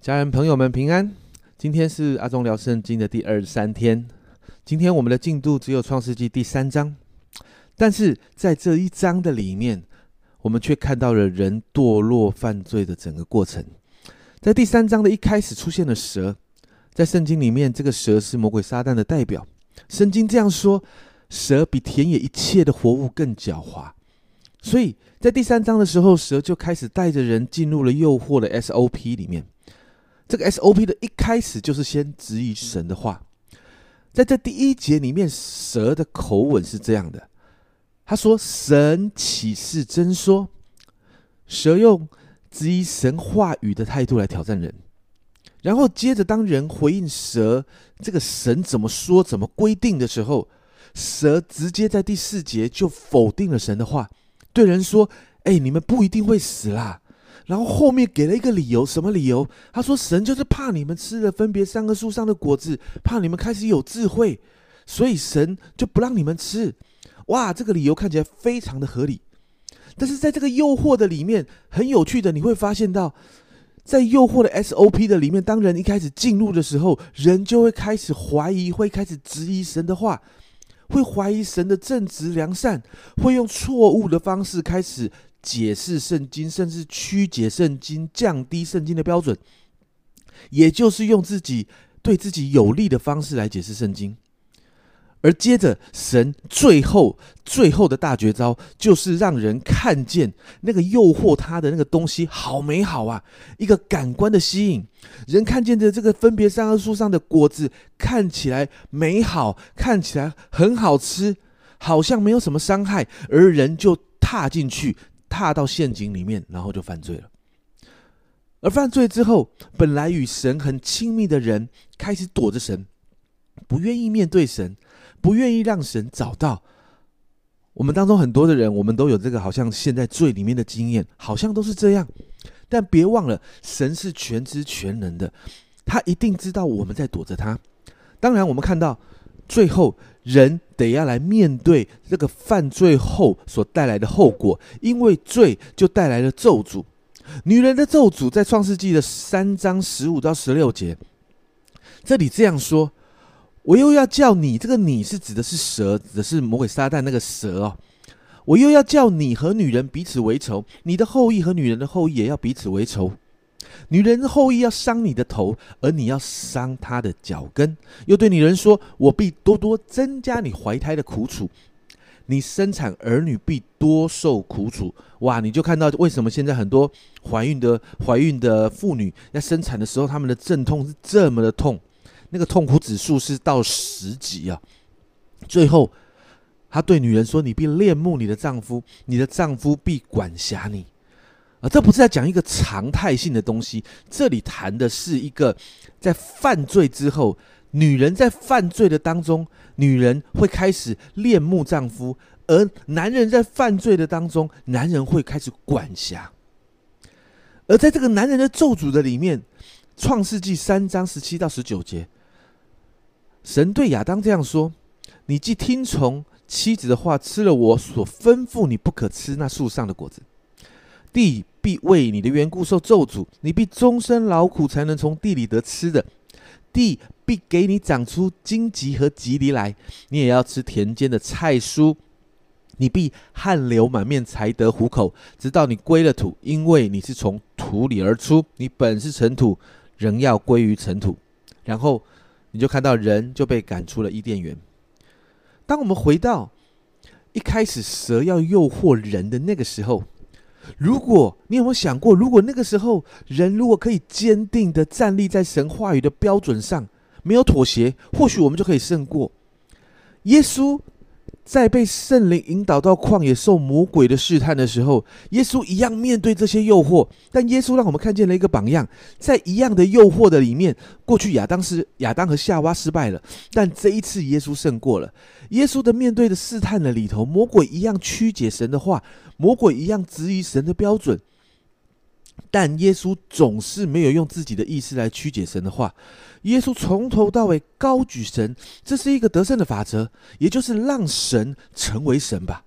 家人朋友们平安，今天是阿忠聊圣经的第二十三天。今天我们的进度只有创世纪第三章，但是在这一章的里面，我们却看到了人堕落犯罪的整个过程。在第三章的一开始出现了蛇，在圣经里面，这个蛇是魔鬼撒旦的代表。圣经这样说：蛇比田野一切的活物更狡猾。所以在第三章的时候，蛇就开始带着人进入了诱惑的 SOP 里面。这个 SOP 的一开始就是先质疑神的话。在这第一节里面，蛇的口吻是这样的：他说：“神启示真说。”蛇用质疑神话语的态度来挑战人。然后接着，当人回应蛇这个神怎么说、怎么规定的时候，蛇直接在第四节就否定了神的话。对人说：“哎，你们不一定会死啦。”然后后面给了一个理由，什么理由？他说：“神就是怕你们吃了分别三个树上的果子，怕你们开始有智慧，所以神就不让你们吃。”哇，这个理由看起来非常的合理。但是在这个诱惑的里面，很有趣的，你会发现到，在诱惑的 SOP 的里面，当人一开始进入的时候，人就会开始怀疑，会开始质疑神的话。会怀疑神的正直良善，会用错误的方式开始解释圣经，甚至曲解圣经，降低圣经的标准，也就是用自己对自己有利的方式来解释圣经。而接着，神最后最后的大绝招，就是让人看见那个诱惑他的那个东西好美好啊！一个感官的吸引，人看见的这个分别三棵树上的果子看起来美好，看起来很好吃，好像没有什么伤害，而人就踏进去，踏到陷阱里面，然后就犯罪了。而犯罪之后，本来与神很亲密的人，开始躲着神，不愿意面对神。不愿意让神找到我们当中很多的人，我们都有这个好像陷在罪里面的经验，好像都是这样。但别忘了，神是全知全能的，他一定知道我们在躲着他。当然，我们看到最后人得要来面对这个犯罪后所带来的后果，因为罪就带来了咒诅。女人的咒诅在创世纪的三章十五到十六节，这里这样说。我又要叫你，这个你是指的是蛇，指的是魔鬼撒旦那个蛇哦。我又要叫你和女人彼此为仇，你的后裔和女人的后裔也要彼此为仇。女人后裔要伤你的头，而你要伤她的脚跟。又对女人说：“我必多多增加你怀胎的苦楚，你生产儿女必多受苦楚。”哇！你就看到为什么现在很多怀孕的怀孕的妇女在生产的时候，她们的阵痛是这么的痛。那个痛苦指数是到十级啊！最后，他对女人说：“你必恋慕你的丈夫，你的丈夫必管辖你。”啊，这不是在讲一个常态性的东西，这里谈的是一个在犯罪之后，女人在犯罪的当中，女人会开始恋慕丈夫，而男人在犯罪的当中，男人会开始管辖。而在这个男人的咒诅的里面，《创世纪》三章十七到十九节。神对亚当这样说：“你既听从妻子的话，吃了我所吩咐你不可吃那树上的果子，地必为你的缘故受咒诅，你必终身劳苦才能从地里得吃的。地必给你长出荆棘和棘藜来，你也要吃田间的菜蔬。你必汗流满面才得糊口，直到你归了土，因为你是从土里而出，你本是尘土，仍要归于尘土。”然后。你就看到人就被赶出了伊甸园。当我们回到一开始蛇要诱惑人的那个时候，如果你有没有想过，如果那个时候人如果可以坚定的站立在神话语的标准上，没有妥协，或许我们就可以胜过耶稣。在被圣灵引导到旷野受魔鬼的试探的时候，耶稣一样面对这些诱惑，但耶稣让我们看见了一个榜样，在一样的诱惑的里面，过去亚当是亚当和夏娃失败了，但这一次耶稣胜过了。耶稣的面对的试探的里头，魔鬼一样曲解神的话，魔鬼一样质疑神的标准。但耶稣总是没有用自己的意思来曲解神的话。耶稣从头到尾高举神，这是一个得胜的法则，也就是让神成为神吧。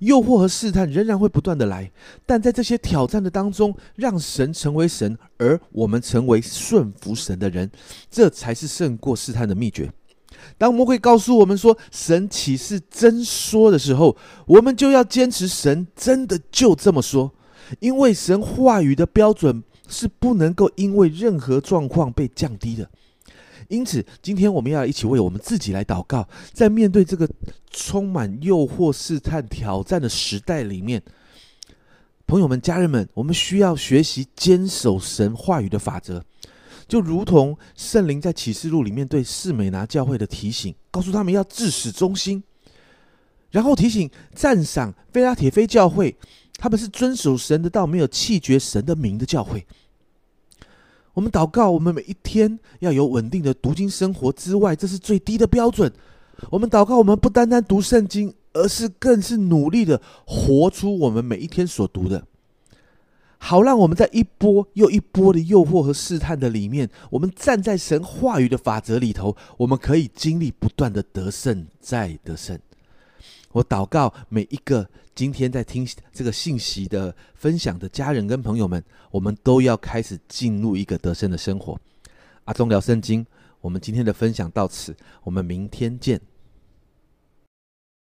诱惑和试探仍然会不断的来，但在这些挑战的当中，让神成为神，而我们成为顺服神的人，这才是胜过试探的秘诀。当魔鬼告诉我们说神岂是真说的时候，我们就要坚持神真的就这么说，因为神话语的标准是不能够因为任何状况被降低的。因此，今天我们要一起为我们自己来祷告，在面对这个充满诱惑、试探、挑战的时代里面，朋友们、家人们，我们需要学习坚守神话语的法则。就如同圣灵在启示录里面对士美拿教会的提醒，告诉他们要至始忠心，然后提醒赞赏菲拉铁菲教会，他们是遵守神的道，没有弃绝神的名的教会。我们祷告，我们每一天要有稳定的读经生活之外，这是最低的标准。我们祷告，我们不单单读圣经，而是更是努力的活出我们每一天所读的。好，让我们在一波又一波的诱惑和试探的里面，我们站在神话语的法则里头，我们可以经历不断的得胜再得胜。我祷告每一个今天在听这个信息的分享的家人跟朋友们，我们都要开始进入一个得胜的生活。阿忠聊圣经，我们今天的分享到此，我们明天见。